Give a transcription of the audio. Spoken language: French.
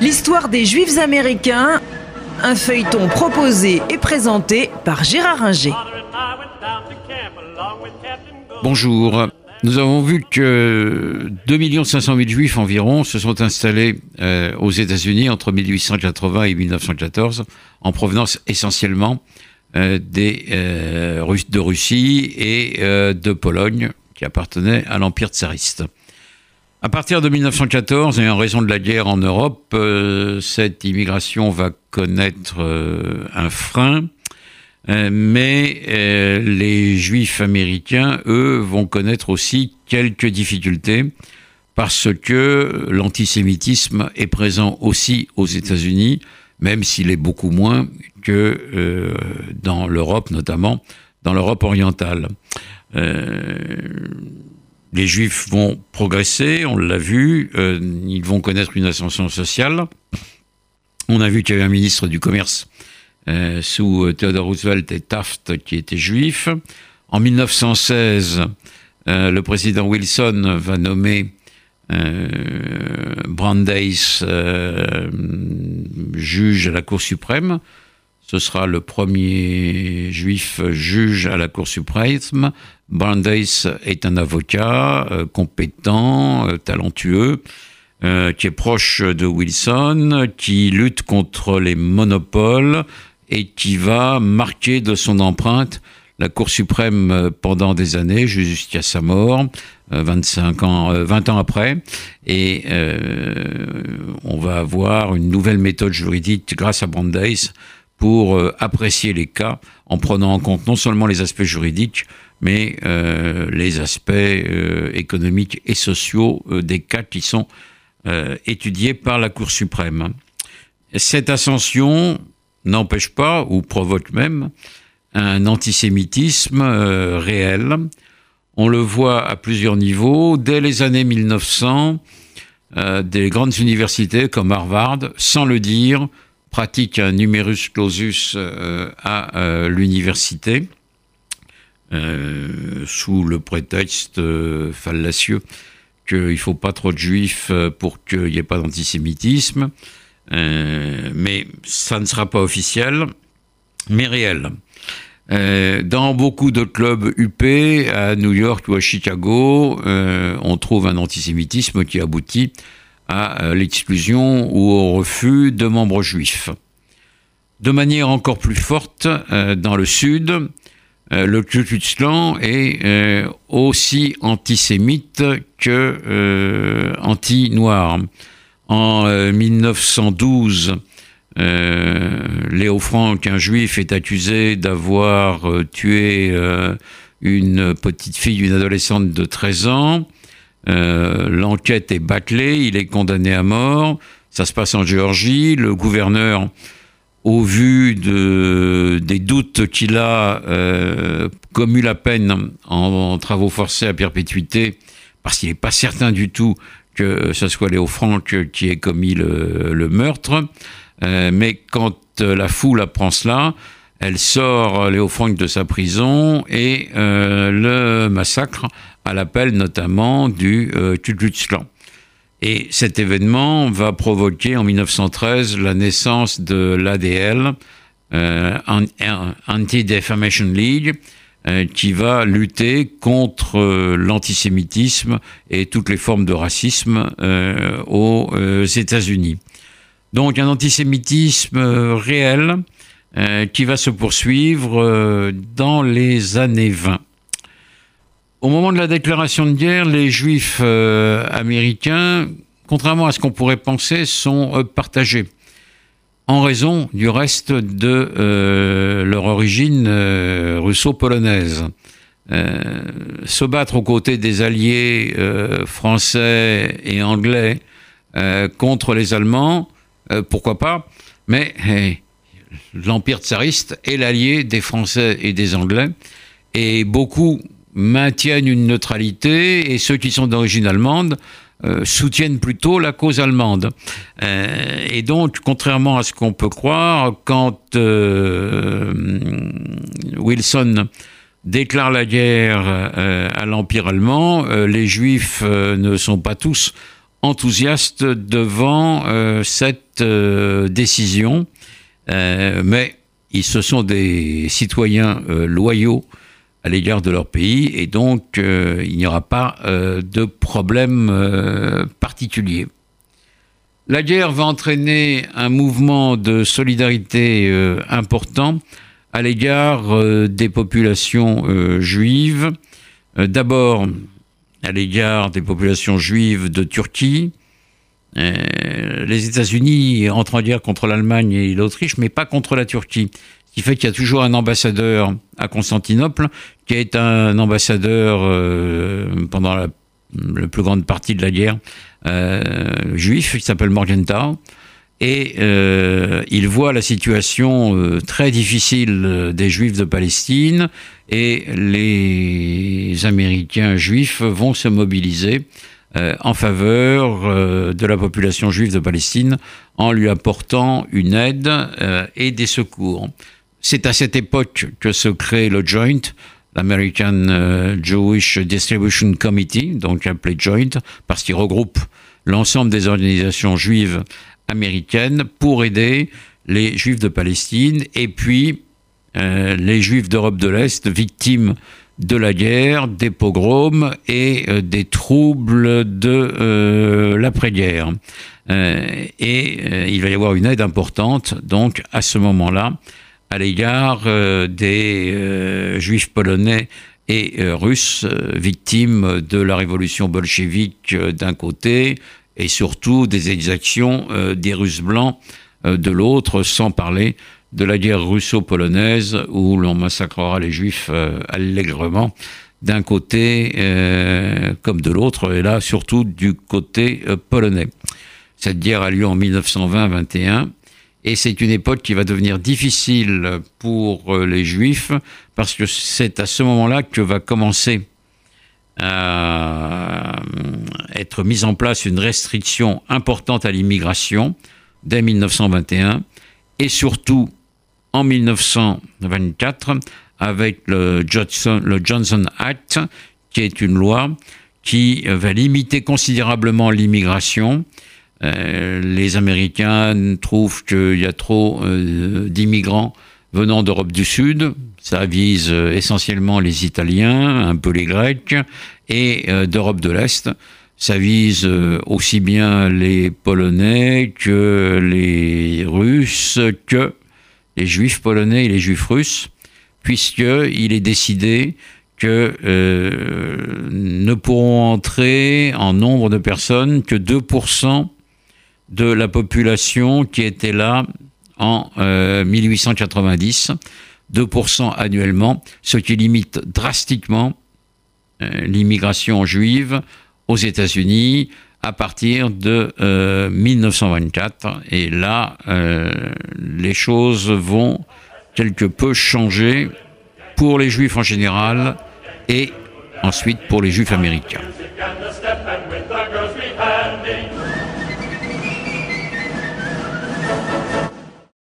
L'histoire des Juifs américains, un feuilleton proposé et présenté par Gérard Inger. Bonjour. Nous avons vu que 2 500 000 juifs environ se sont installés euh, aux États-Unis entre 1880 et 1914, en provenance essentiellement euh, des, euh, de Russie et de Pologne, qui appartenaient à l'Empire tsariste. À partir de 1914, et en raison de la guerre en Europe, cette immigration va connaître un frein euh, mais euh, les juifs américains, eux, vont connaître aussi quelques difficultés parce que l'antisémitisme est présent aussi aux États-Unis, même s'il est beaucoup moins que euh, dans l'Europe, notamment dans l'Europe orientale. les juifs vont progresser, on l'a vu, ils vont connaître une ascension sociale. On a vu qu'il y avait un ministre du Commerce euh, sous euh, Theodore Roosevelt et Taft qui étaient juifs. En 1916, euh, le président Wilson va nommer Brandeis juge à la Cour suprême. Ce sera le premier juif juge à la Cour suprême. Brandeis est un avocat compétent, talentueux, qui est proche de Wilson, qui lutte contre les monopoles, et qui va marquer de son empreinte la Cour suprême euh, pendant des années, jusqu'à sa mort, 25 euh, ans, 20 euh, ans après. Et on va avoir une nouvelle méthode juridique grâce à Brandeis pour apprécier les cas en prenant en compte non seulement les aspects juridiques, mais les aspects économiques et sociaux des cas qui sont étudiés par la Cour suprême. Cette ascension n'empêche pas, ou provoque même, un antisémitisme euh, réel. On le voit à plusieurs niveaux. Dès les années 1900, euh, des grandes universités comme Harvard, sans le dire, pratiquent un numerus clausus euh, à l'université, sous le prétexte fallacieux qu'il ne faut pas trop de juifs pour qu'il n'y ait pas d'antisémitisme. Euh, mais ça ne sera pas officiel, mais réel. Euh, dans beaucoup de clubs UP, à New York ou à Chicago, euh, on trouve un antisémitisme qui aboutit à l'exclusion ou au refus de membres juifs. De manière encore plus forte, dans le Sud, le Ku Klux Klan est aussi antisémite que anti-noir. En 1912, euh, euh, Léo Franck, un juif, est accusé d'avoir euh, tué une petite fille, une adolescente de 13 ans. L'enquête est bâclée, il est condamné à mort. Ça se passe en Géorgie. Le gouverneur, au vu de, des doutes qu'il a, commu la peine en, travaux forcés à perpétuité, parce qu'il n'est pas certain du tout que ce soit Léo Franck qui ait commis le, meurtre. Euh, mais quand euh, la foule apprend cela, elle sort Léo Franck de sa prison et euh, le massacre à l'appel notamment du euh, Et cet événement va provoquer en 1913 la naissance de l'ADL, Anti-Defamation League, euh, qui va lutter contre euh, l'antisémitisme et toutes les formes de racisme euh, aux États-Unis. Donc un antisémitisme réel qui va se poursuivre dans les années 20. Au moment de la déclaration de guerre, les juifs américains, contrairement à ce qu'on pourrait penser, sont partagés en raison du reste de euh, leur origine euh, russo-polonaise. Euh, se battre aux côtés des alliés français et anglais contre les Allemands, pourquoi pas, mais l'Empire tsariste est l'allié des Français et des Anglais, et beaucoup maintiennent une neutralité, et ceux qui sont d'origine allemande euh, soutiennent plutôt la cause allemande. Euh, et donc, contrairement à ce qu'on peut croire, quand euh, Wilson déclare la guerre à l'Empire allemand. les Juifs ne sont pas tous enthousiastes devant cette décision, mais ils, ce sont des citoyens loyaux à l'égard de leur pays et donc euh, il n'y aura pas euh, de problème euh, particulier. La guerre va entraîner un mouvement de solidarité important à l'égard des populations juives. D'abord à l'égard des populations juives de Turquie. les États-Unis entrent en guerre contre l'Allemagne et l'Autriche, mais pas contre la Turquie qui fait qu'il y a toujours un ambassadeur à Constantinople, qui est un ambassadeur euh, pendant la, plus grande partie de la guerre euh, juif, qui s'appelle Morgenthau. Et euh, il voit la situation euh, très difficile des Juifs de Palestine et les Américains juifs vont se mobiliser en faveur de la population juive de Palestine en lui apportant une aide et des secours. C'est à cette époque que se crée le Joint, l'American euh, Jewish Distribution Committee, donc appelé Joint, parce qu'il regroupe l'ensemble des organisations juives américaines pour aider les juifs de Palestine et puis euh, les juifs d'Europe de l'Est victimes de la guerre, des pogroms et euh, des troubles de l'après-guerre. et il va y avoir une aide importante, donc à ce moment-là, à l'égard euh, des euh, juifs polonais et euh, russes victimes de la révolution bolchevique d'un côté et surtout des exactions des Russes blancs de l'autre, sans parler de la guerre russo-polonaise où l'on massacrera les juifs allègrement d'un côté comme de l'autre, et là surtout du côté polonais. Cette guerre a lieu en 1920-21 et c'est une époque qui va devenir difficile pour euh, les juifs parce que c'est à ce moment-là que va commencer à être mise en place une restriction importante à l'immigration dès 1921 et surtout en 1924 avec le Johnson, le Johnson Act qui est une loi qui va limiter considérablement l'immigration euh, les Américains trouvent qu'il y a trop euh, d'immigrants venant d'Europe du Sud. Ça vise euh, essentiellement les Italiens, un peu les Grecs, et d'Europe de l'Est. Ça vise aussi bien les Polonais que les Russes, que les Juifs polonais et les Juifs russes, puisqu'il est décidé que ne pourront entrer en nombre de personnes que 2% de la population qui était là en 1890, euh, 2% annuellement, ce qui limite drastiquement euh, l'immigration juive aux États-Unis à partir de 1924. Euh, Et là, les choses vont quelque peu changer pour les juifs en général et ensuite pour les juifs américains.